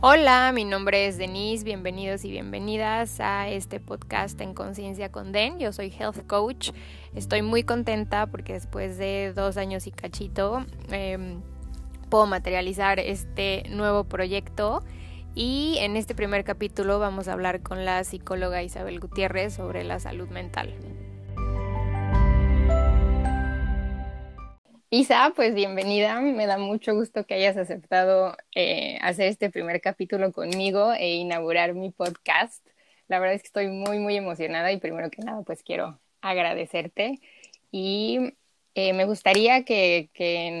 Hola, mi nombre es Denise, bienvenidos y bienvenidas a este podcast en Conciencia con Den. Yo soy Health Coach, estoy muy contenta porque después de dos años y cachito em, puedo materializar este nuevo proyecto y en este primer capítulo vamos a hablar con la psicóloga Isabel Gutiérrez sobre la salud mental. Isa, pues bienvenida. Me da mucho gusto que hayas aceptado eh, hacer este primer capítulo conmigo e inaugurar mi podcast. La verdad es que estoy muy, muy emocionada y primero que nada, pues quiero agradecerte y eh, me gustaría que,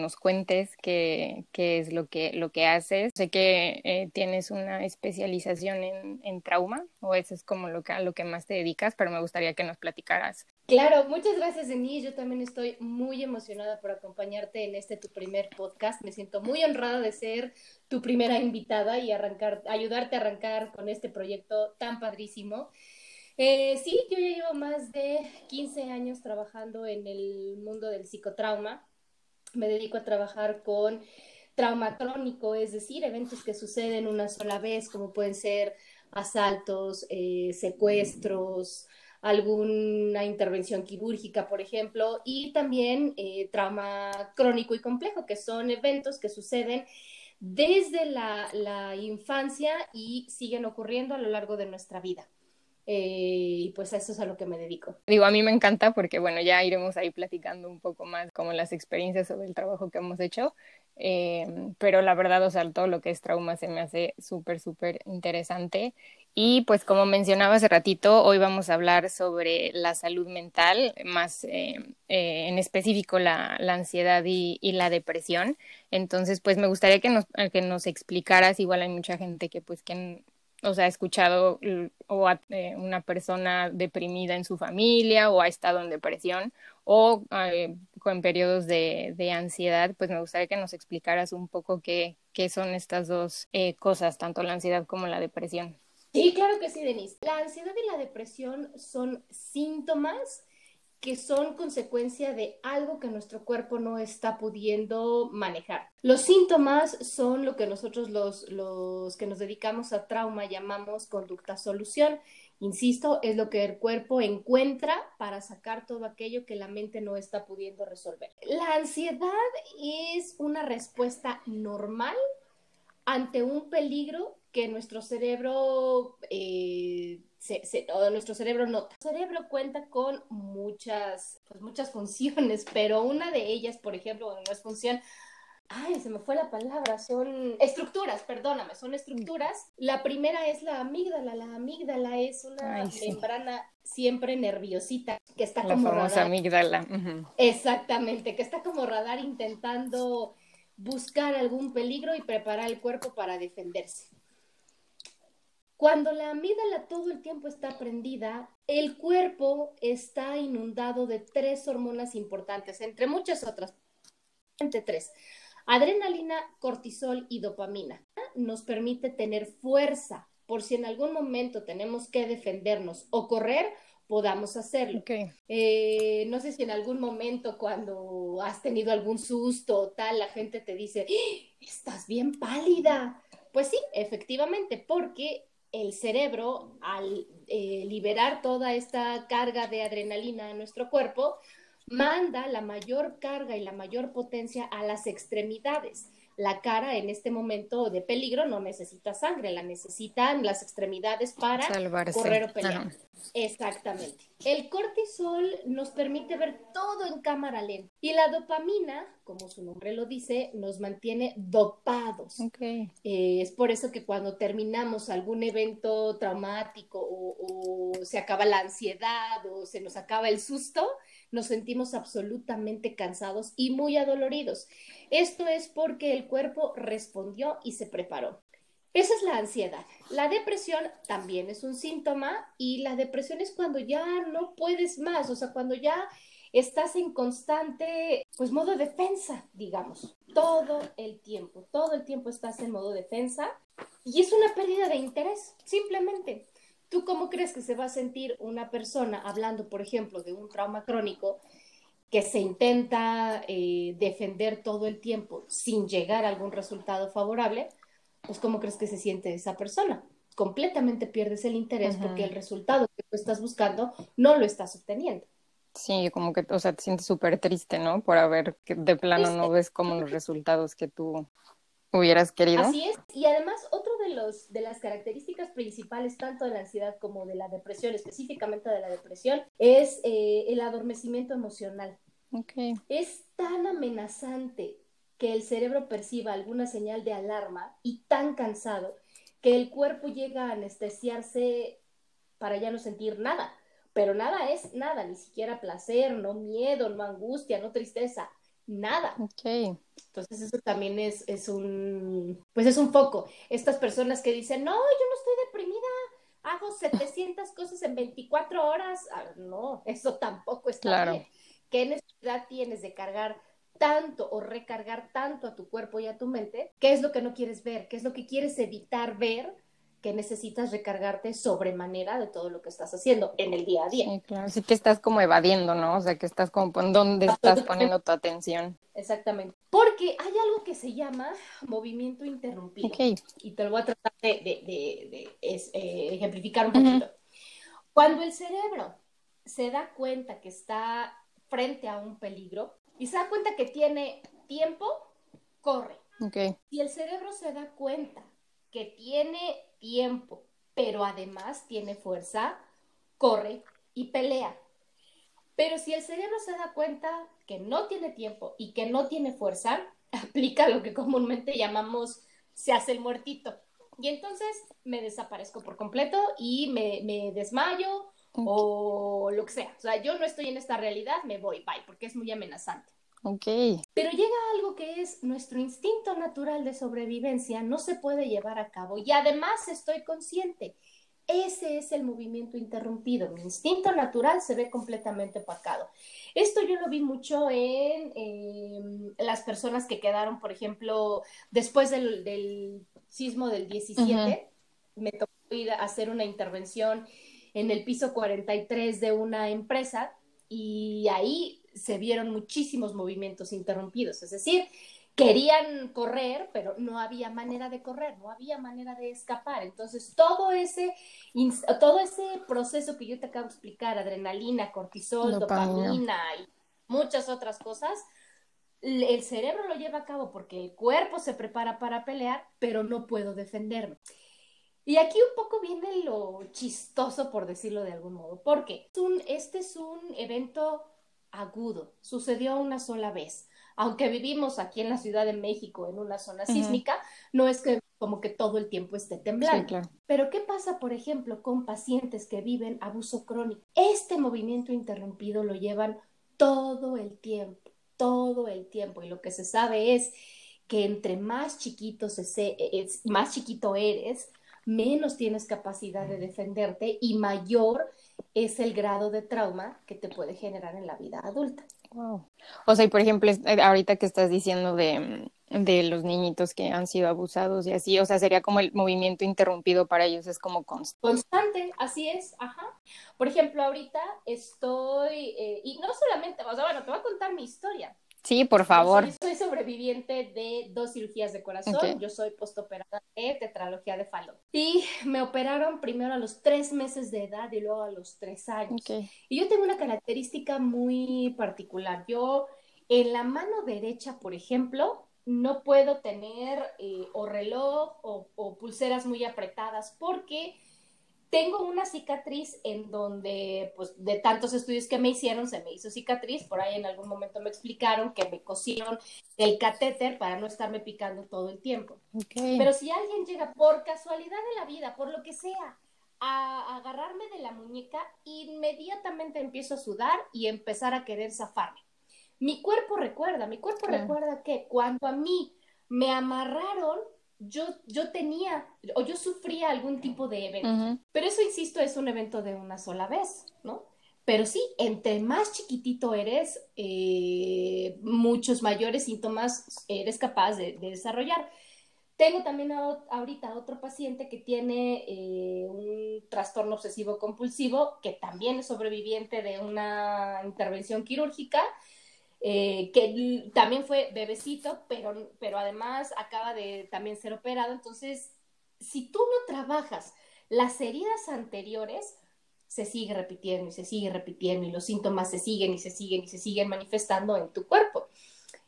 nos cuentes qué, es lo que, lo que haces. Sé que eh, tienes una especialización en, trauma, o eso es como lo que, a lo que más te dedicas, pero me gustaría que nos platicaras. Claro, muchas gracias, Denise. Yo también estoy muy emocionada por acompañarte en este tu primer podcast. Me siento muy honrada de ser tu primera invitada y arrancar, ayudarte a arrancar con este proyecto tan padrísimo. Eh, sí, yo ya llevo más de 15 años trabajando en el mundo del psicotrauma. Me dedico a trabajar con trauma crónico, es decir, eventos que suceden una sola vez, como pueden ser asaltos, eh, secuestros, alguna intervención quirúrgica, por ejemplo, y también eh, trauma crónico y complejo, que son eventos que suceden desde la infancia y siguen ocurriendo a lo largo de nuestra vida. Eh, y pues a eso es a lo que me dedico. Digo, a mí me encanta porque, bueno, ya iremos ahí platicando un poco más como las experiencias sobre el trabajo que hemos hecho, eh, pero la verdad, o sea, todo lo que es trauma se me hace súper, súper interesante. Y pues como mencionaba hace ratito, hoy vamos a hablar sobre la salud mental, más eh, en específico la, ansiedad y, y, la depresión. Entonces, pues me gustaría que nos, que nos explicaras, igual hay mucha gente que pues que o sea, ha escuchado o eh, una persona deprimida en su familia o ha estado en depresión o eh, con periodos de, de, ansiedad, pues me gustaría que nos explicaras un poco qué, qué son estas dos eh, cosas, tanto la ansiedad como la depresión. Sí, claro que sí, Denise. La ansiedad y la depresión son síntomas que son consecuencia de algo que nuestro cuerpo no está pudiendo manejar. Los síntomas son lo que nosotros los, los que nos dedicamos a trauma llamamos conducta solución. Insisto, es lo que el cuerpo encuentra para sacar todo aquello que la mente no está pudiendo resolver. La ansiedad es una respuesta normal ante un peligro que nuestro cerebro eh, se, nuestro cerebro nota. El cerebro cuenta con muchas, pues muchas funciones, pero una de ellas, por ejemplo, no es función, ay, se me fue la palabra, son estructuras, perdóname, son estructuras. La primera es la amígdala, la amígdala es una membrana siempre nerviosita que está la como famosa amígdala. Exactamente, que está como radar intentando buscar algún peligro y preparar el cuerpo para defenderse. Cuando la amígdala todo el tiempo está prendida, el cuerpo está inundado de tres hormonas importantes, entre muchas otras, entre tres. Adrenalina, cortisol y dopamina. Nos permite tener fuerza por si en algún momento tenemos que defendernos o correr, podamos hacerlo. Eh, no sé si en algún momento cuando has tenido algún susto o tal, la gente te dice, ¡Ah! estás bien pálida. Pues sí, efectivamente, porque el cerebro, al eh, liberar toda esta carga de adrenalina en nuestro cuerpo, manda la mayor carga y la mayor potencia a las extremidades. La cara en este momento de peligro no necesita sangre, la necesitan las extremidades para correr o pelear. Exactamente. El cortisol nos permite ver todo en cámara lenta y la dopamina, como su nombre lo dice, nos mantiene dopados. Okay. Eh, es por eso que cuando terminamos algún evento traumático o, o se acaba la ansiedad o se nos acaba el susto, nos sentimos absolutamente cansados y muy adoloridos. Esto es porque el cuerpo respondió y se preparó. Esa es la ansiedad. La depresión también es un síntoma y la depresión es cuando ya no puedes más, o sea, cuando ya estás en constante, pues, modo defensa, digamos, todo el tiempo, todo el tiempo estás en modo defensa y es una pérdida de interés, simplemente. ¿Tú cómo crees que se va a sentir una persona hablando, por ejemplo, de un trauma crónico que se intenta eh, defender todo el tiempo sin llegar a algún resultado favorable? pues ¿cómo crees que se siente esa persona? Completamente pierdes el interés porque el resultado que tú estás buscando no lo estás obteniendo. Sí, como que, o sea, te sientes súper triste, ¿no? Por haber que de plano no ves como los resultados que tú hubieras querido. Así es, y además otro de los de las características principales tanto de la ansiedad como de la depresión, específicamente de la depresión, es eh, el adormecimiento emocional. Okay. Es tan amenazante que el cerebro perciba alguna señal de alarma y tan cansado que el cuerpo llega a anestesiarse para ya no sentir nada. Pero nada es nada, ni siquiera placer, no miedo, no angustia, no tristeza, nada. Okay. Entonces eso también es, es un, pues es un foco. Estas personas que dicen, no, yo no estoy deprimida, hago 700 cosas en 24 horas. Ah, no, eso tampoco está Claro. bien. ¿Qué necesidad tienes de cargar tanto o recargar tanto a tu cuerpo y a tu mente? ¿Qué es lo que no quieres ver? ¿Qué es lo que quieres evitar ver? Que necesitas recargarte sobremanera de todo lo que estás haciendo en el día a día. Sí, claro. Sí que estás como evadiendo, ¿no? O sea, que estás como, ¿en dónde estás poniendo tu atención? Exactamente. Porque hay algo que se llama movimiento interrumpido. Ok. Y te lo voy a tratar de, de- de- de- es- eh, ejemplificar un poquito. Cuando el cerebro se da cuenta que está frente a un peligro y se da cuenta que tiene tiempo, corre. Ok. Si el cerebro se da cuenta que tiene tiempo, pero además tiene fuerza, corre y pelea. Pero si el cerebro se da cuenta que no tiene tiempo y que no tiene fuerza, aplica lo que comúnmente llamamos se hace el muertito. Y entonces me desaparezco por completo y me, me desmayo o lo que sea. O sea, yo no estoy en esta realidad, me voy, bye, porque es muy amenazante. Ok. Pero llega algo que es nuestro instinto natural de sobrevivencia, no se puede llevar a cabo y además estoy consciente. Ese es el movimiento interrumpido. Mi instinto natural se ve completamente opacado. Esto yo lo vi mucho en eh, las personas que quedaron, por ejemplo, después del, del sismo del 17, me tocó ir a hacer una intervención en el piso 43 de una empresa y ahí se vieron muchísimos movimientos interrumpidos, es decir, querían correr, pero no había manera de correr, no había manera de escapar. Entonces, todo ese, todo ese proceso que yo te acabo de explicar, adrenalina, cortisol, Dopamina. dopamina y muchas otras cosas, el cerebro lo lleva a cabo porque el cuerpo se prepara para pelear, pero no puedo defenderme. Y aquí un poco viene lo chistoso, por decirlo de algún modo, porque este es un evento agudo, sucedió una sola vez. Aunque vivimos aquí en la Ciudad de México en una zona sísmica, no es que como que todo el tiempo esté temblando. Sí, claro. Pero ¿qué pasa, por ejemplo, con pacientes que viven abuso crónico? Este movimiento interrumpido lo llevan todo el tiempo, todo el tiempo. Y lo que se sabe es que entre más chiquito, se se- es, más chiquito eres, menos tienes capacidad de defenderte y mayor es el grado de trauma que te puede generar en la vida adulta. Wow. O sea, y por ejemplo, eh, ahorita que estás diciendo de, de los niñitos que han sido abusados y así, o sea, sería como el movimiento interrumpido para ellos, es como constante. Constante, así es, ajá. Por ejemplo, ahorita estoy, eh, y no solamente, o sea, bueno, te voy a contar mi historia. Sí, por favor. Yo soy, soy sobreviviente de dos cirugías de corazón. Yo soy postoperada de tetralogía de Fallot. Y me operaron primero a los tres meses de edad y luego a los tres años. Y yo tengo una característica muy particular. Yo en la mano derecha, por ejemplo, no puedo tener eh, o reloj o, o pulseras muy apretadas porque tengo una cicatriz en donde, pues, de tantos estudios que me hicieron, se me hizo cicatriz. Por ahí en algún momento me explicaron que me cosieron el catéter para no estarme picando todo el tiempo. Pero si alguien llega por casualidad de la vida, por lo que sea, a agarrarme de la muñeca, inmediatamente empiezo a sudar y empezar a querer zafarme. Mi cuerpo recuerda, mi cuerpo recuerda que cuando a mí me amarraron, yo, yo tenía o yo sufría algún tipo de evento. Pero eso, insisto, es un evento de una sola vez, ¿no? Pero sí, entre más chiquitito eres, eh, muchos mayores síntomas eres capaz de, de desarrollar. Tengo también a- ahorita otro paciente que tiene eh, un trastorno obsesivo compulsivo, que también es sobreviviente de una intervención quirúrgica. Eh, que también fue bebecito, pero, pero además acaba de también ser operado. Entonces, si tú no trabajas las heridas anteriores, se sigue repitiendo y se sigue repitiendo y los síntomas se siguen y se siguen y se siguen manifestando en tu cuerpo.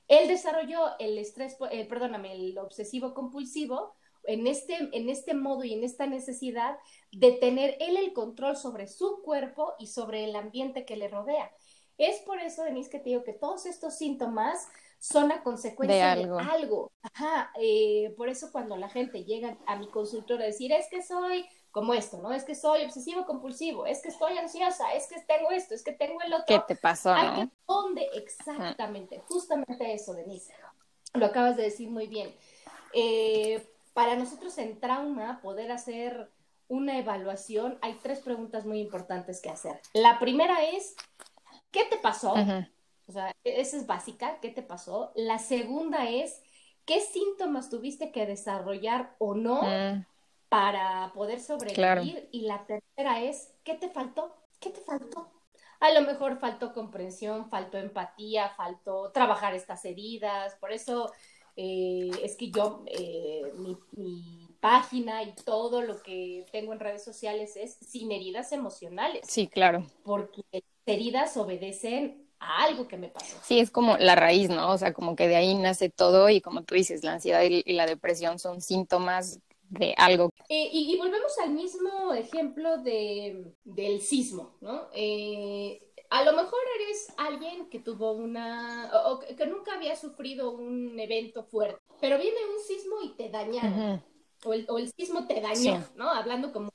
Él desarrolló el estrés, eh, perdóname, el obsesivo compulsivo en este, en este modo y en esta necesidad de tener él el control sobre su cuerpo y sobre el ambiente que le rodea. Es por eso, Denise, que te digo que todos estos síntomas son a consecuencia de algo. Ajá, eh, por eso cuando la gente llega a mi consultor a decir, es que soy como esto, ¿no? Es que soy obsesivo compulsivo, es que estoy ansiosa, es que tengo esto, es que tengo el otro. ¿Qué te pasó, no? ¿Dónde exactamente? Justamente eso, Denise. Lo acabas de decir muy bien. Eh, para nosotros en trauma, poder hacer una evaluación, hay tres preguntas muy importantes que hacer. La primera es, ¿qué te pasó? O sea, e-, esa es básica, ¿qué te pasó? La segunda es, ¿qué síntomas tuviste que desarrollar o no mm para poder sobrevivir. Y la tercera es, ¿qué te faltó? ¿Qué te faltó? A lo mejor faltó comprensión, faltó empatía, faltó trabajar estas heridas. Por eso eh, es que yo, eh, mi, mi, página y todo lo que tengo en redes sociales es sin heridas emocionales. Sí, claro. Porque heridas obedecen a algo que me pasó. Sí, es como la raíz, ¿no? O sea, como que de ahí nace todo y como tú dices, la ansiedad y la depresión son síntomas de algo. Eh, y, volvemos al mismo ejemplo de, del sismo, ¿no? Eh, a lo mejor eres alguien que tuvo una, o, que nunca había sufrido un evento fuerte, pero viene un sismo y te dañaron, o, el, o, el, sismo te dañó, ¿no? Hablando como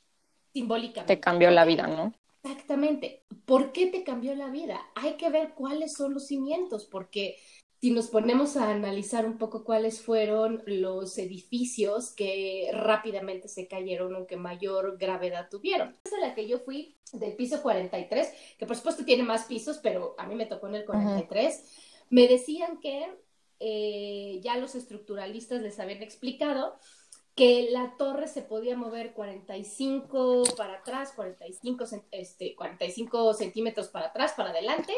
simbólicamente. Te cambió la vida, ¿no? Exactamente. ¿Por qué te cambió la vida? Hay que ver cuáles son los cimientos, porque si nos ponemos a analizar un poco cuáles fueron los edificios que rápidamente se cayeron o que mayor gravedad tuvieron. Esa es la que yo fui del piso 43, que por supuesto tiene más pisos, pero a mí me tocó en el 43. Me decían que eh, ya los estructuralistas les habían explicado que la torre se podía mover 45 para atrás, 45, este, 45 centímetros para atrás, para adelante,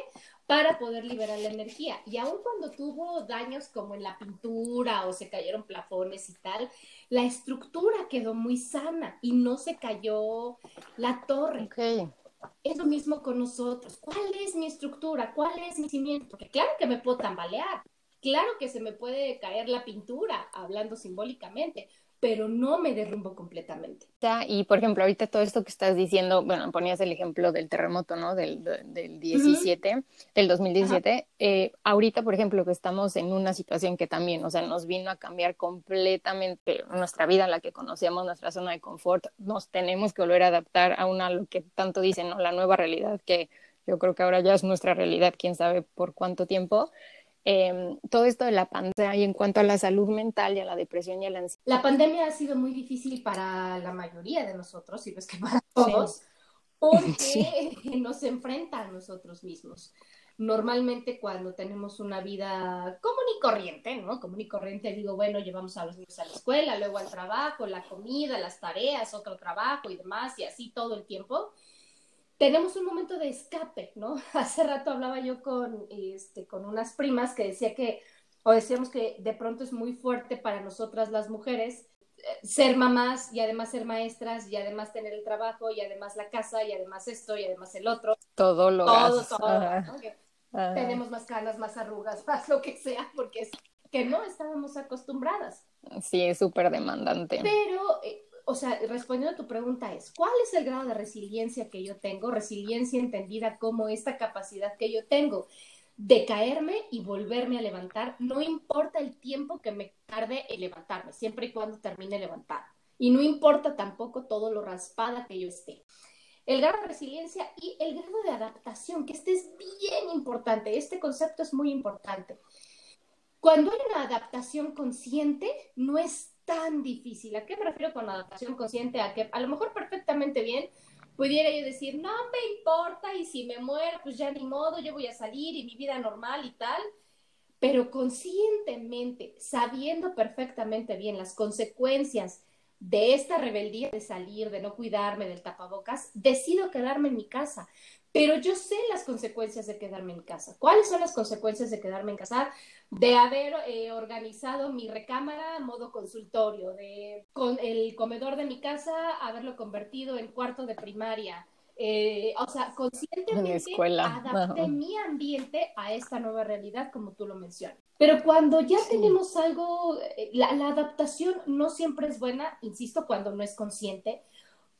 para poder liberar la energía. Y aun cuando tuvo daños como en la pintura o se cayeron plafones y tal, la estructura quedó muy sana y no se cayó la torre. Es lo mismo con nosotros. ¿Cuál es mi estructura? ¿Cuál es mi cimiento? Porque claro que me puedo tambalear, claro que se me puede caer la pintura, hablando simbólicamente, pero no me derrumbo completamente. Y por ejemplo, ahorita todo esto que estás diciendo, bueno, ponías el ejemplo del terremoto, ¿no? Del, del 17, del 2017. Eh, ahorita, por ejemplo, que estamos en una situación que también, o sea, nos vino a cambiar completamente nuestra vida, la que conocíamos, nuestra zona de confort, nos tenemos que volver a adaptar a una, lo que tanto dicen, ¿no? La nueva realidad que yo creo que ahora ya es nuestra realidad, quién sabe por cuánto tiempo. Em, todo esto de la pandemia y en cuanto a la salud mental y a la depresión y a la ansiedad. La pandemia ha sido muy difícil para la mayoría de nosotros, y no es que para todos, porque nos enfrenta a nosotros mismos. Normalmente cuando tenemos una vida común y corriente, ¿no? Común y corriente, digo, bueno, llevamos a los niños a la escuela, luego al trabajo, la comida, las tareas, otro trabajo y demás, y así todo el tiempo tenemos un momento de escape, ¿no? Hace rato hablaba yo con, este, con unas primas que decía que, o decíamos que de pronto es muy fuerte para nosotras las mujeres eh, ser mamás y además ser maestras y además tener el trabajo y además la casa y además esto y además el otro. Todo lo Todo, todo. Tenemos más canas, más arrugas, más lo que sea, porque es que no estábamos acostumbradas. Sí, es súper demandante. Pero eh, o sea, respondiendo a tu pregunta es, ¿cuál es el grado de resiliencia que yo tengo? Resiliencia entendida como esta capacidad que yo tengo de caerme y volverme a levantar, no importa el tiempo que me tarde en levantarme, siempre y cuando termine levantar. Y no importa tampoco todo lo raspada que yo esté. El grado de resiliencia y el grado de adaptación, que este es bien importante, este concepto es muy importante. Cuando hay una adaptación consciente, no es tan difícil. ¿A qué me refiero con adaptación consciente? A que a lo mejor perfectamente bien pudiera yo decir, no me importa y si me muero, pues ya ni modo, yo voy a salir y mi vida normal y tal. Pero conscientemente, sabiendo perfectamente bien las consecuencias de esta rebeldía de salir, de no cuidarme del tapabocas, decido quedarme en mi casa. Pero yo sé las consecuencias de quedarme en casa. ¿Cuáles son las consecuencias de quedarme en casa? De haber eh, organizado mi recámara a modo consultorio, de con el comedor de mi casa haberlo convertido en cuarto de primaria. Eh, o sea, conscientemente adapté mi ambiente a esta nueva realidad, como tú lo mencionas. Pero cuando ya tenemos algo, eh, la adaptación no siempre es buena, insisto, cuando no es consciente,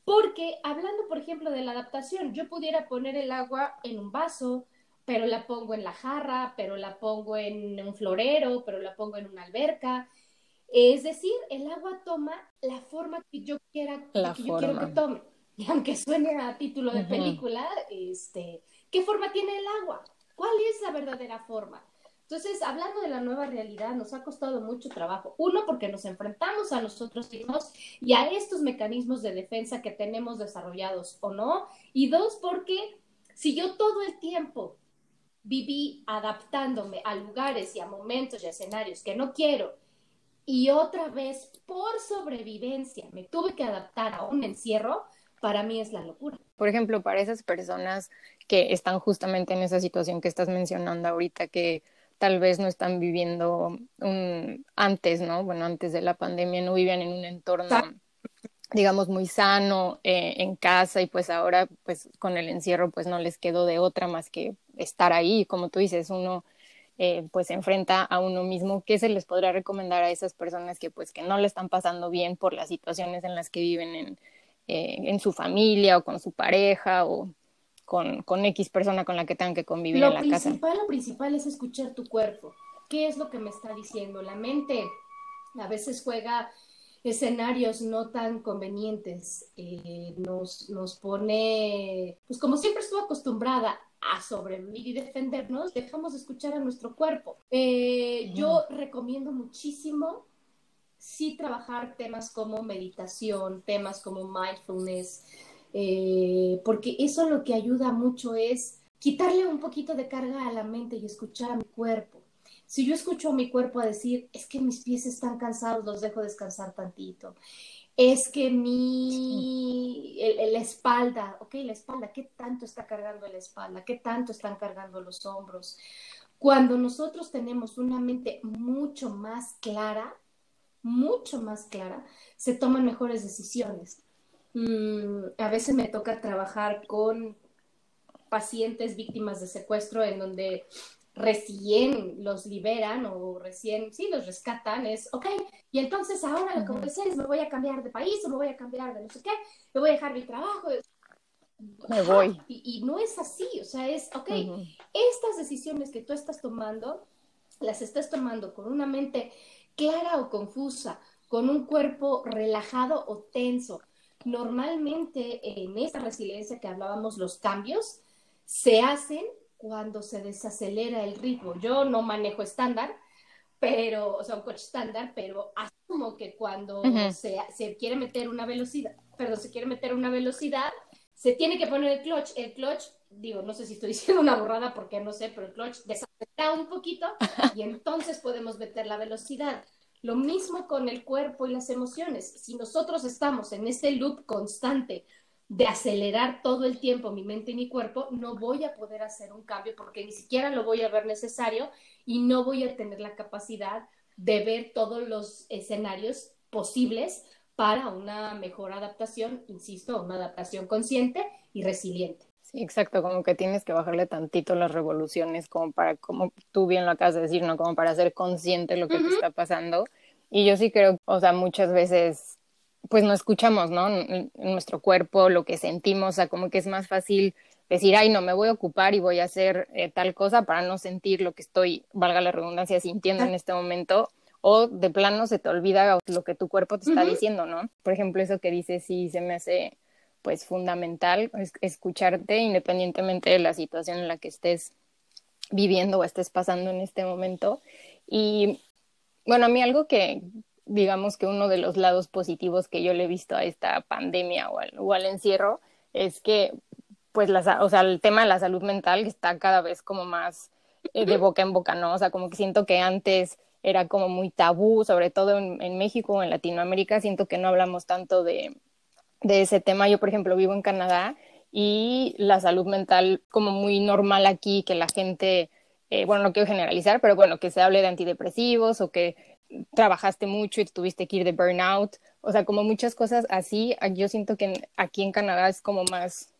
porque hablando, por ejemplo, de la adaptación, yo pudiera poner el agua en un vaso, pero la pongo en la jarra, pero la pongo en un florero, pero la pongo en una alberca. Es decir, el agua toma la forma que yo quiera, que yo quiero que tome. Y aunque suene a título de película, este, ¿qué forma tiene el agua? ¿Cuál es la verdadera forma? Entonces, hablando de la nueva realidad, nos ha costado mucho trabajo. Uno, porque nos enfrentamos a nosotros mismos y a estos mecanismos de defensa que tenemos desarrollados o no. Y dos, porque si yo todo el tiempo viví adaptándome a lugares y a momentos y a escenarios que no quiero, y otra vez por sobrevivencia me tuve que adaptar a un encierro, para mí es la locura. Por ejemplo, para esas personas que están justamente en esa situación que estás mencionando ahorita, que tal vez no están viviendo un, antes, ¿no? Bueno, antes de la pandemia no vivían en un entorno, digamos, muy sano eh, en casa y pues ahora, pues con el encierro, pues no les quedó de otra más que estar ahí. Como tú dices, uno eh, pues se enfrenta a uno mismo. ¿Qué se les podría recomendar a esas personas que pues que no le están pasando bien por las situaciones en las que viven en, eh, en su familia o con su pareja o con, con X persona con la que tengan que convivir en la casa. Lo principal es escuchar tu cuerpo. ¿Qué es lo que me está diciendo? La mente a veces juega escenarios no tan convenientes, eh, nos, nos pone, pues como siempre estuvo acostumbrada a sobrevivir y defendernos, dejamos de escuchar a nuestro cuerpo. Eh, yo recomiendo muchísimo sí trabajar temas como meditación, temas como mindfulness, eh, porque eso lo que ayuda mucho es quitarle un poquito de carga a la mente y escuchar a mi cuerpo. Si yo escucho a mi cuerpo a decir, es que mis pies están cansados, los dejo descansar tantito. Es que mi, la espalda, ok, la espalda, ¿qué tanto está cargando la espalda? ¿Qué tanto están cargando los hombros? Cuando nosotros tenemos una mente mucho más clara, mucho más clara, se toman mejores decisiones. Mm, a veces me toca trabajar con pacientes víctimas de secuestro en donde recién los liberan o recién, sí, los rescatan, es, ok, y entonces ahora lo que voy a hacer es me voy a cambiar de país o me voy a cambiar de no sé qué, me voy a dejar mi trabajo. Me voy. Y, no es así, o sea, es, ok, estas decisiones que tú estás tomando, las estás tomando con una mente clara o confusa, con un cuerpo relajado o tenso, normalmente en esta resiliencia que hablábamos, los cambios se hacen cuando se desacelera el ritmo. Yo no manejo estándar, pero, o sea, un coche estándar, pero asumo que cuando se, se, quiere meter una velocidad, perdón, se quiere meter una velocidad, se tiene que poner el clutch. El clutch, digo, no sé si estoy diciendo una borrada porque no sé, pero el clutch desacelera un poquito y entonces podemos meter la velocidad. Lo mismo con el cuerpo y las emociones. Si nosotros estamos en ese loop constante de acelerar todo el tiempo mi mente y mi cuerpo, no voy a poder hacer un cambio porque ni siquiera lo voy a ver necesario y no voy a tener la capacidad de ver todos los escenarios posibles para una mejor adaptación, insisto, una adaptación consciente y resiliente. Sí, exacto, como que tienes que bajarle tantito las revoluciones como para, como tú bien lo acabas de decir, ¿no? Como para ser consciente de lo que te está pasando. Y yo sí creo, o sea, muchas veces, pues no escuchamos, ¿no? En nuestro cuerpo, lo que sentimos, o sea, como que es más fácil decir, ay, no, me voy a ocupar y voy a hacer eh, tal cosa para no sentir lo que estoy, valga la redundancia, sintiendo en este momento. O de plano se te olvida lo que tu cuerpo te está diciendo, ¿no? Por ejemplo, eso que dices, sí, se me hace pues fundamental escucharte independientemente de la situación en la que estés viviendo o estés pasando en este momento. Y bueno, a mí algo que digamos que uno de los lados positivos que yo le he visto a esta pandemia o al, encierro es que pues la, o sea, el tema de la salud mental está cada vez como más eh, de boca en boca, ¿no? O sea, como que siento que antes era como muy tabú, sobre todo en, en México o en Latinoamérica, siento que no hablamos tanto de, de ese tema. Yo, por ejemplo, vivo en Canadá y la salud mental como muy normal aquí, que la gente, eh, bueno, no quiero generalizar, pero bueno, que se hable de antidepresivos o que trabajaste mucho y tuviste que ir de burnout, o sea, como muchas cosas así, yo siento que aquí en Canadá es como más,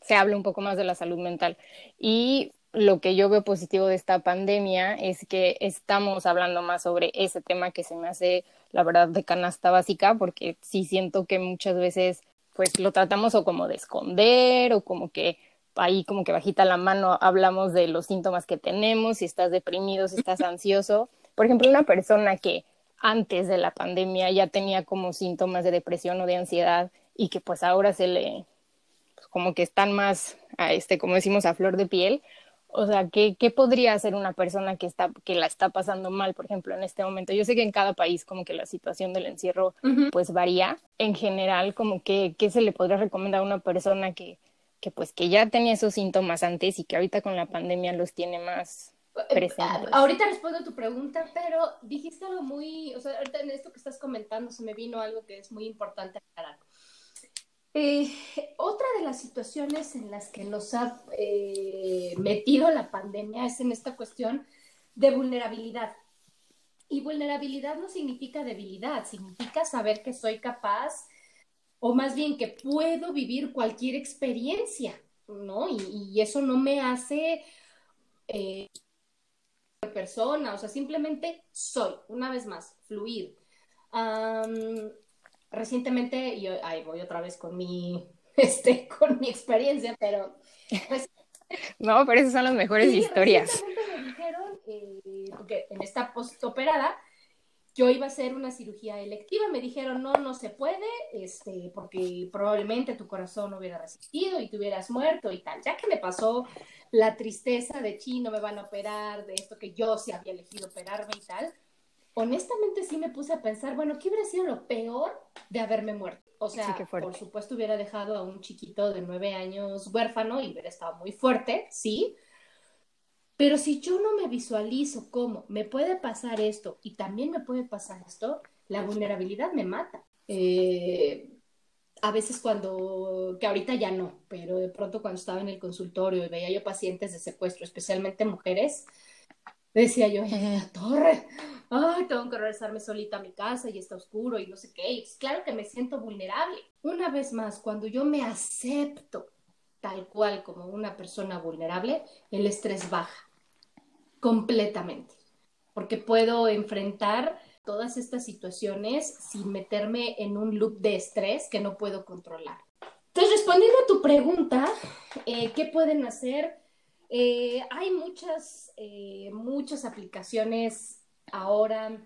se habla un poco más de la salud mental. Y lo que yo veo positivo de esta pandemia es que estamos hablando más sobre ese tema que se me hace, la verdad, de canasta básica, porque sí siento que muchas veces pues lo tratamos o como de esconder o como que ahí como que bajita la mano hablamos de los síntomas que tenemos, si estás deprimido, si estás ansioso. Por ejemplo, una persona que antes de la pandemia ya tenía como síntomas de depresión o de ansiedad y que pues ahora se le pues, como que están más a este como decimos a flor de piel, o sea, ¿qué, ¿qué, podría hacer una persona que, está, que la está pasando mal, por ejemplo, en este momento? Yo sé que en cada país como que la situación del encierro pues varía. En general, como que, ¿qué se le podría recomendar a una persona que, que pues que ya tenía esos síntomas antes y que ahorita con la pandemia los tiene más eh, presentes? Ahorita respondo a tu pregunta, pero dijiste algo muy, o sea, ahorita en esto que estás comentando se me vino algo que es muy importante aclarar. Eh, otra de las situaciones en las que nos ha eh, metido la pandemia es en esta cuestión de vulnerabilidad. Y vulnerabilidad no significa debilidad, significa saber que soy capaz, o más bien que puedo vivir cualquier experiencia, ¿no? Y, eso no me hace eh, persona, o sea, simplemente soy, una vez más, fluir recientemente, yo ahí voy otra vez con mi, este, con mi experiencia, pero... Pues, no, pero esas son las mejores historias. Me dijeron, eh, porque en esta postoperada, yo iba a hacer una cirugía electiva, me dijeron, no, no se puede, este, porque probablemente tu corazón no hubiera resistido y te hubieras muerto y tal. Ya que me pasó la tristeza de, chino, me van a operar, de esto que yo sí había elegido operarme y tal, honestamente sí me puse a pensar, bueno, ¿qué hubiera sido lo peor de haberme muerto? O sea, por supuesto hubiera dejado a un chiquito de nueve años huérfano y hubiera estado muy fuerte, sí. Pero si yo no me visualizo como me puede pasar esto y también me puede pasar esto, la vulnerabilidad me mata. Eh, a veces cuando, que ahorita ya no, pero de pronto cuando estaba en el consultorio y veía yo pacientes de secuestro, especialmente mujeres, decía yo, la torre, ay, tengo que regresarme solita a mi casa y está oscuro y no sé qué. Y claro que me siento vulnerable. Una vez más, cuando yo me acepto tal cual como una persona vulnerable, el estrés baja completamente, porque puedo enfrentar todas estas situaciones sin meterme en un loop de estrés que no puedo controlar. Entonces, respondiendo a tu pregunta, eh, ¿qué pueden hacer? Eh, hay muchas, eh, muchas aplicaciones ahora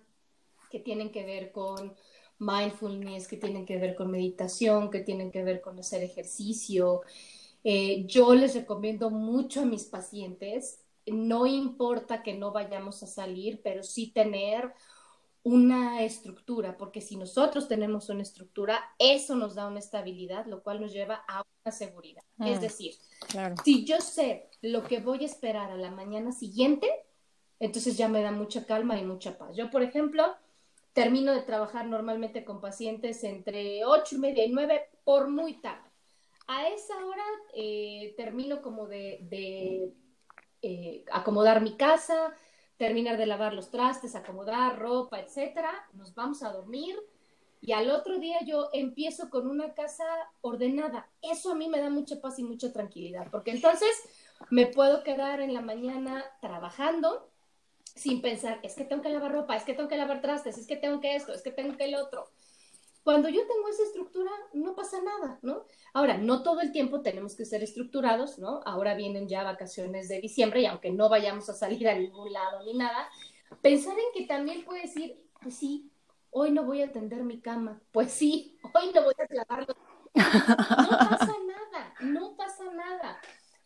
que tienen que ver con mindfulness, que tienen que ver con meditación, que tienen que ver con hacer ejercicio. Eh, yo les recomiendo mucho a mis pacientes, no importa que no vayamos a salir, pero sí tener una estructura, porque si nosotros tenemos una estructura, eso nos da una estabilidad, lo cual nos lleva a una seguridad. es mm, decir, si yo sé lo que voy a esperar a la mañana siguiente, entonces ya me da mucha calma y mucha paz. Yo, por ejemplo, termino de trabajar normalmente con pacientes entre ocho y media y nueve por muy tarde. A esa hora eh, termino como de, eh, acomodar mi casa, terminar de lavar los trastes, acomodar ropa, etcétera, nos vamos a dormir y al otro día yo empiezo con una casa ordenada. Eso a mí me da mucha paz y mucha tranquilidad, porque entonces me puedo quedar en la mañana trabajando sin pensar, es que tengo que lavar ropa, es que tengo que lavar trastes, es que tengo que esto, es que tengo que el otro. Cuando yo tengo esa estructura, no pasa nada, ¿no? Ahora, no todo el tiempo tenemos que ser estructurados, ¿no? Ahora vienen ya vacaciones de diciembre y aunque no vayamos a salir a ningún lado ni nada, pensar en que también puede decir, pues sí, hoy no voy a tender mi cama, pues sí, hoy no voy a lavarlo. No pasa nada, no pasa nada.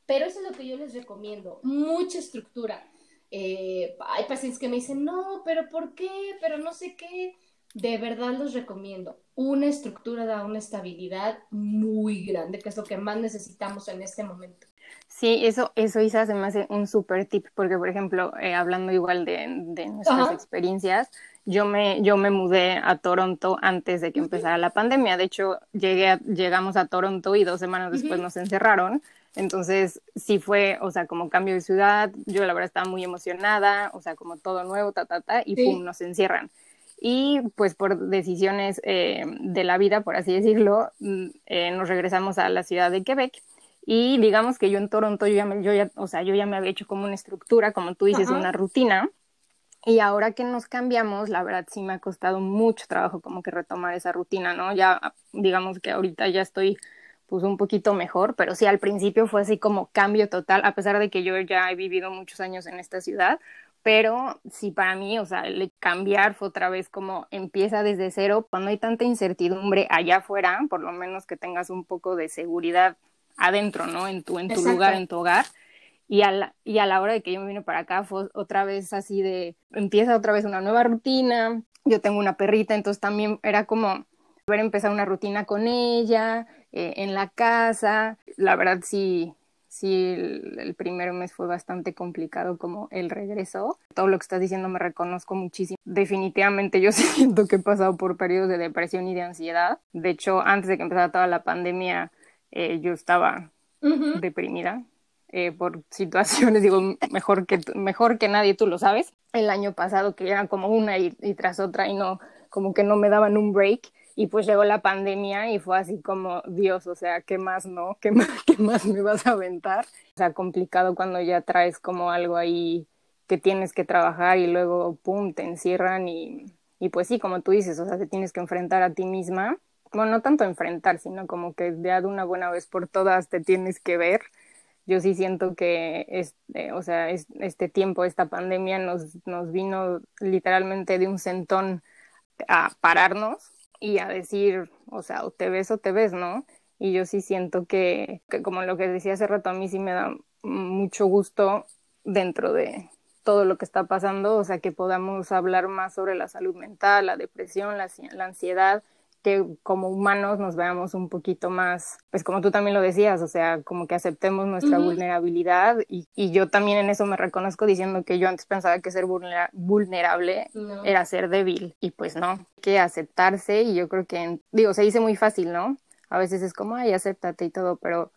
Pero eso es lo que yo les recomiendo, mucha estructura. Eh, hay pacientes que me dicen, no, pero ¿por qué? Pero no sé qué de verdad los recomiendo. Una estructura da una estabilidad muy grande, que es lo que más necesitamos en este momento. Sí, eso, eso Isa se me hace un súper tip, porque por ejemplo, eh, hablando igual de, de nuestras experiencias, yo me, yo me mudé a Toronto antes de que empezara la pandemia. De hecho, llegué llegamos a Toronto y dos semanas después nos encerraron. Entonces, sí fue, o sea, como cambio de ciudad. Yo la verdad estaba muy emocionada, o sea, como todo nuevo, ta, ta, ta, y pum, nos encierran. Y pues por decisiones eh, de la vida, por así decirlo, mm, eh, nos regresamos a la ciudad de Quebec. Y digamos que yo en Toronto, yo ya, me, yo ya, o sea, yo ya me había hecho como una estructura, como tú dices, una rutina y ahora que nos cambiamos, la verdad sí me ha costado mucho trabajo como que retomar esa rutina, ¿no? Ya digamos que ahorita ya estoy pues un poquito mejor, pero sí al principio fue así como cambio total, a pesar de que yo ya he vivido muchos años en esta ciudad, pero sí para mí, o sea, cambiar fue otra vez como empieza desde cero, cuando hay tanta incertidumbre allá afuera, por lo menos que tengas un poco de seguridad adentro, ¿no? En tu, en tu lugar, en tu hogar. Y a, la, y a la hora de que yo me vine para acá fue otra vez así de, empieza otra vez una nueva rutina, yo tengo una perrita, entonces también era como ver empezar una rutina con ella, eh, en la casa, la verdad sí, sí, el, el, primer mes fue bastante complicado como el regreso. Todo lo que estás diciendo me reconozco muchísimo. Definitivamente yo siento que he pasado por periodos de depresión y de ansiedad. De hecho, antes de que empezara toda la pandemia, eh, yo estaba deprimida. Eh, por situaciones, digo, mejor que, mejor que nadie, tú lo sabes. El año pasado que eran como una y, tras otra y no, como que no me daban un break y pues llegó la pandemia y fue así como, Dios, o sea, ¿qué más no? ¿Qué más, qué más me vas a aventar? O sea, complicado cuando ya traes como algo ahí que tienes que trabajar y luego, pum, te encierran y, y pues sí, como tú dices, o sea, te tienes que enfrentar a ti misma. Bueno, no tanto enfrentar, sino como que de una buena vez por todas te tienes que ver yo sí siento que este, o sea, este tiempo, esta pandemia nos, nos vino literalmente de un centón a pararnos y a decir, o sea, o te ves o te ves, ¿no? Y yo sí siento que, que, como lo que decía hace rato, a mí sí me da mucho gusto dentro de todo lo que está pasando, o sea, que podamos hablar más sobre la salud mental, la depresión, la, la ansiedad, que como humanos nos veamos un poquito más, pues como tú también lo decías, o sea, como que aceptemos nuestra vulnerabilidad y, y, yo también en eso me reconozco diciendo que yo antes pensaba que ser vulnerable era ser débil y pues no, que aceptarse y yo creo que, digo, se dice muy fácil, ¿no? A veces es como, ay, acéptate y todo, pero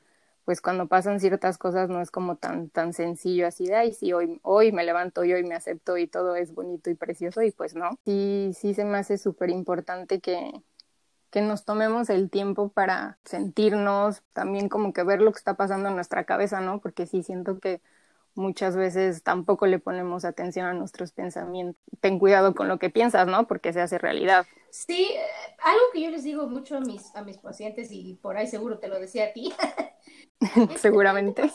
pues cuando pasan ciertas cosas no es como tan tan sencillo así de ay sí hoy hoy me levanto y hoy me acepto y todo es bonito y precioso y pues no. Sí sí se me hace súper importante que que nos tomemos el tiempo para sentirnos, también como que ver lo que está pasando en nuestra cabeza, ¿no? Porque sí siento que muchas veces tampoco le ponemos atención a nuestros pensamientos. Ten cuidado con lo que piensas, ¿no? Porque se hace realidad. Sí, eh, algo que yo les digo mucho a mis, a mis pacientes y por ahí seguro te lo decía a ti. Seguramente.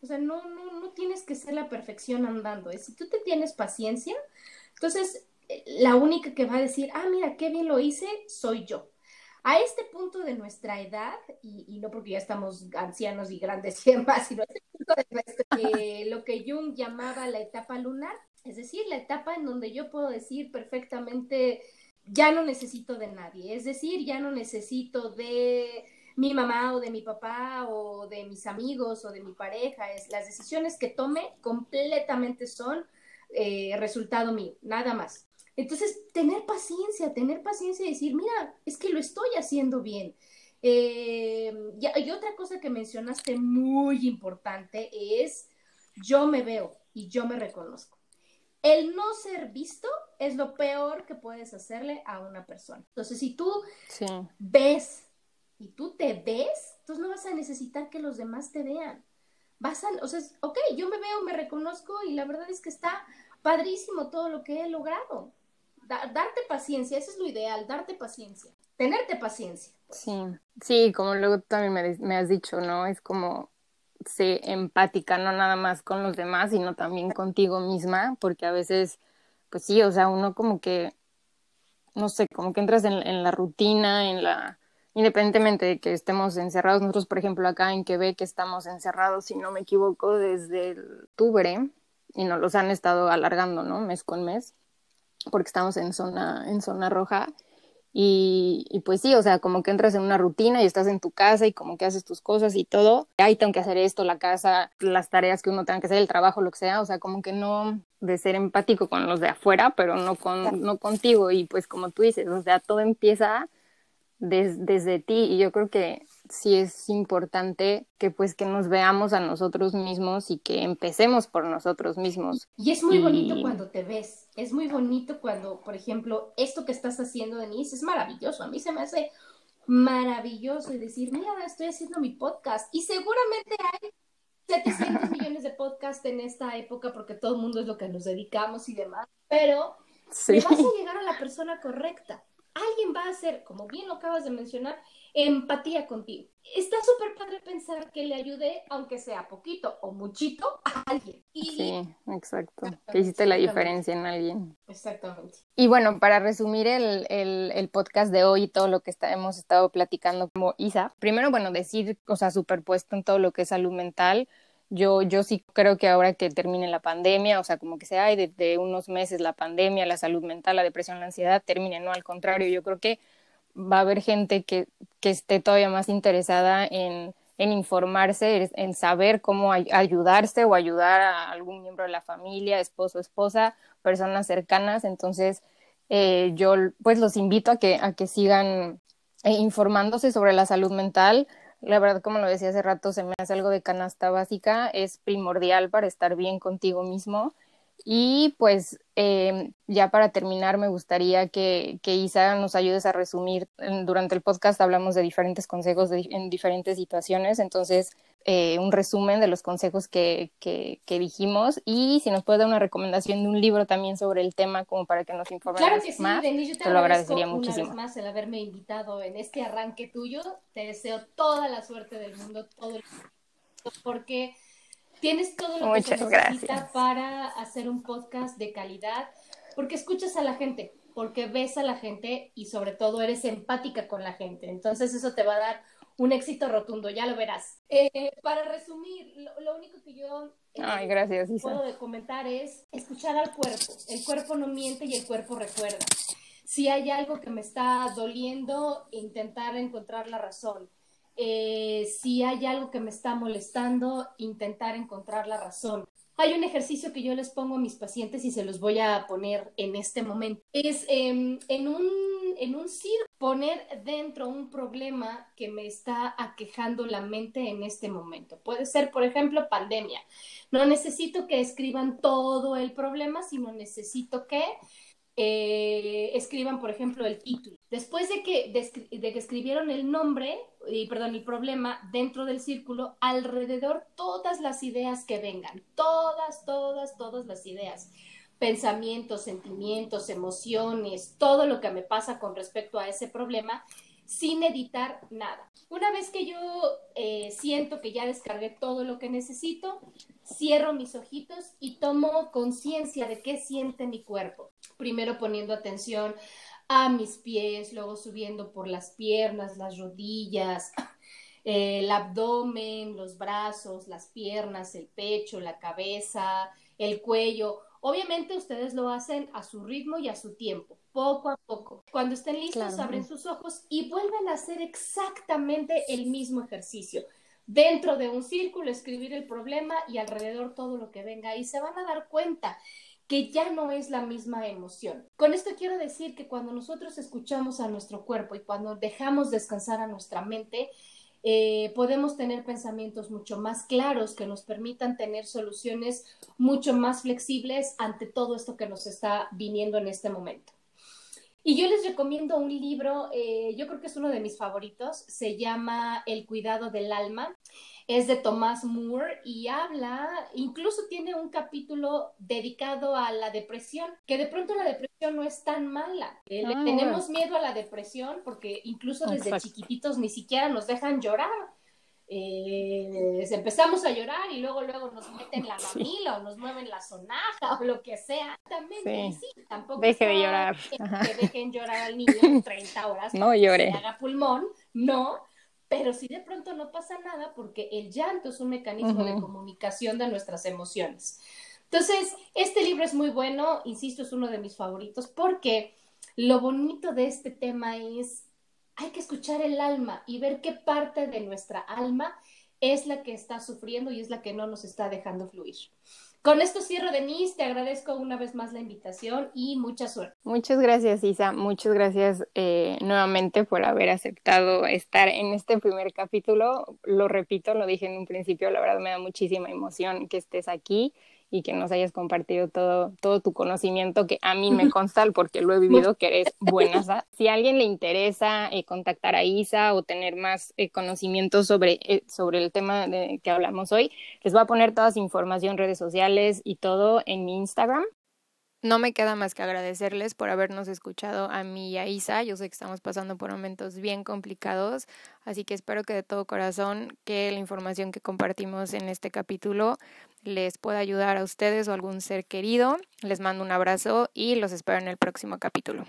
O sea, no, no, no tienes que ser la perfección andando. Si tú te tienes paciencia, entonces la única que va a decir, ah, mira, qué bien lo hice, soy yo. A este punto de nuestra edad, y, no porque ya estamos ancianos y grandes y demás, sino este punto de lo que Jung llamaba la etapa lunar, es decir, la etapa en donde yo puedo decir perfectamente, ya no necesito de nadie, es decir, ya no necesito de mi mamá o de mi papá o de mis amigos o de mi pareja, es las decisiones que tome completamente son eh, resultado mío, nada más. Entonces, tener paciencia, tener paciencia y decir, mira, es que lo estoy haciendo bien. Eh, y, otra cosa que mencionaste muy importante es, yo me veo y yo me reconozco. El no ser visto es lo peor que puedes hacerle a una persona. Entonces, si tú ves y tú te ves, entonces no vas a necesitar que los demás te vean. Vas a, o sea, ok, yo me veo, me reconozco y la verdad es que está padrísimo todo lo que he logrado darte paciencia, eso es lo ideal, darte paciencia, tenerte paciencia. Sí, sí, como luego también me, me has dicho, ¿no? Es como ser empática, no nada más con los demás, sino también contigo misma, porque a veces, pues sí, o sea, uno como que, no sé, como que entras en, la rutina, en la, independientemente de que estemos encerrados, nosotros, por ejemplo, acá en Quebec estamos encerrados, si no me equivoco, desde el octubre, y nos los han estado alargando, ¿no? Mes con mes porque estamos en zona, en zona roja. Y, y, pues sí, o sea, como que entras en una rutina y estás en tu casa y como que haces tus cosas y todo. Ahí tengo que hacer esto, la casa, las tareas que uno tenga que hacer, el trabajo, lo que sea. O sea, como que no de ser empático con los de afuera, pero no, con, no contigo. Y pues como tú dices, o sea, todo empieza desde ti. Y yo creo que sí es importante que pues que nos veamos a nosotros mismos y que empecemos por nosotros mismos. Y es muy bonito cuando te ves, es muy bonito cuando, por ejemplo, esto que estás haciendo, Denise, es maravilloso, a mí se me hace maravilloso y decir, mira, estoy haciendo mi podcast y seguramente hay 700 millones de podcasts en esta época porque todo el mundo es lo que nos dedicamos y demás, pero sí. vas a llegar a la persona correcta. Alguien va a hacer, como bien lo acabas de mencionar, empatía contigo. Está súper padre pensar que le ayude, aunque sea poquito o muchito, a alguien. Sí, exacto. Que hiciste la diferencia en alguien. Exactamente. Y bueno, para resumir el, el, el podcast de hoy y todo lo que está, hemos estado platicando como Isa, primero, bueno, decir, o sea, superpuesto en todo lo que es salud mental. Yo, yo sí creo que ahora que termine la pandemia, o sea, como que se hay desde unos meses la pandemia, la salud mental, la depresión, la ansiedad, termine, no, al contrario, yo creo que va a haber gente que, que esté todavía más interesada en, en informarse, en saber cómo ayudarse o ayudar a algún miembro de la familia, esposo, esposa, personas cercanas. Entonces, eh, yo pues los invito a que, a que sigan eh, informándose sobre la salud mental. La verdad, como lo decía hace rato, se me hace algo de canasta básica, es primordial para estar bien contigo mismo y pues eh, ya para terminar, me gustaría que, que, Isa nos ayudes a resumir. Durante el podcast hablamos de diferentes consejos de, en diferentes situaciones, entonces eh, un resumen de los consejos que, que, que, dijimos y si nos puede dar una recomendación de un libro también sobre el tema como para que nos informemos claro que sí, más, Denise, yo te, te lo agradecería muchísimo. Una vez más el haberme invitado en este arranque tuyo. Te deseo toda la suerte del mundo, todo el porque Tienes todo lo que se necesita para hacer un podcast de calidad, porque escuchas a la gente, porque ves a la gente y sobre todo eres empática con la gente. Entonces eso te va a dar un éxito rotundo, ya lo verás. Eh, para resumir, lo, único que yo eh, Ay, gracias, puedo comentar es escuchar al cuerpo. El cuerpo no miente y el cuerpo recuerda. Si hay algo que me está doliendo, intentar encontrar la razón. Eh, si hay algo que me está molestando, intentar encontrar la razón. Hay un ejercicio que yo les pongo a mis pacientes y se los voy a poner en este momento. Es em, en un, en un poner dentro un problema que me está aquejando la mente en este momento. Puede ser, por ejemplo, pandemia. No necesito que escriban todo el problema, sino necesito que eh, escriban, por ejemplo, el título. Después de que, de, que escribieron el nombre, y, perdón, el problema dentro del círculo, alrededor todas las ideas que vengan, todas, todas, todas las ideas, pensamientos, sentimientos, emociones, todo lo que me pasa con respecto a ese problema, sin editar nada. Una vez que yo eh, siento que ya descargué todo lo que necesito, cierro mis ojitos y tomo conciencia de qué siente mi cuerpo. Primero poniendo atención a mis pies, luego subiendo por las piernas, las rodillas, el abdomen, los brazos, las piernas, el pecho, la cabeza, el cuello. Obviamente ustedes lo hacen a su ritmo y a su tiempo, poco a poco. Cuando estén listos, abren sus ojos y vuelven a hacer exactamente el mismo ejercicio. Dentro de un círculo, escribir el problema y alrededor todo lo que venga. Y se van a dar cuenta que ya no es la misma emoción. Con esto quiero decir que cuando nosotros escuchamos a nuestro cuerpo y cuando dejamos descansar a nuestra mente, eh, podemos tener pensamientos mucho más claros que nos permitan tener soluciones mucho más flexibles ante todo esto que nos está viniendo en este momento. Y yo les recomiendo un libro, eh, yo creo que es uno de mis favoritos, se llama El cuidado del alma es de Thomas Moore y habla, incluso tiene un capítulo dedicado a la depresión, que de pronto la depresión no es tan mala. Eh, ah, tenemos miedo a la depresión porque incluso desde chiquititos ni siquiera nos dejan llorar. Eh, empezamos a llorar y luego luego nos meten la mamila o nos mueven la sonaja o lo que sea. También sí, tampoco deje de llorar. Que, dejen llorar al niño 30 horas. No llore. Que haga pulmón, no, pero si de pronto no pasa nada porque el llanto es un mecanismo de comunicación de nuestras emociones. Entonces, este libro es muy bueno, insisto, es uno de mis favoritos porque lo bonito de este tema es, hay que escuchar el alma y ver qué parte de nuestra alma es la que está sufriendo y es la que no nos está dejando fluir. Con esto cierro, Denise. Te agradezco una vez más la invitación y mucha suerte. Muchas gracias, Isa. Muchas gracias eh, nuevamente por haber aceptado estar en este primer capítulo. Lo repito, lo dije en un principio, la verdad me da muchísima emoción que estés aquí y que nos hayas compartido todo, todo tu conocimiento que a mí me consta porque lo he vivido, que eres buena. Si a alguien le interesa eh, contactar a Isa o tener más eh, conocimiento sobre, eh, sobre el tema de que hablamos hoy, les voy a poner toda su información, redes sociales y todo en mi Instagram. No me queda más que agradecerles por habernos escuchado a mí y a Isa. Yo sé que estamos pasando por momentos bien complicados, así que espero que de todo corazón que la información que compartimos en este capítulo les pueda ayudar a ustedes o a algún ser querido. Les mando un abrazo y los espero en el próximo capítulo.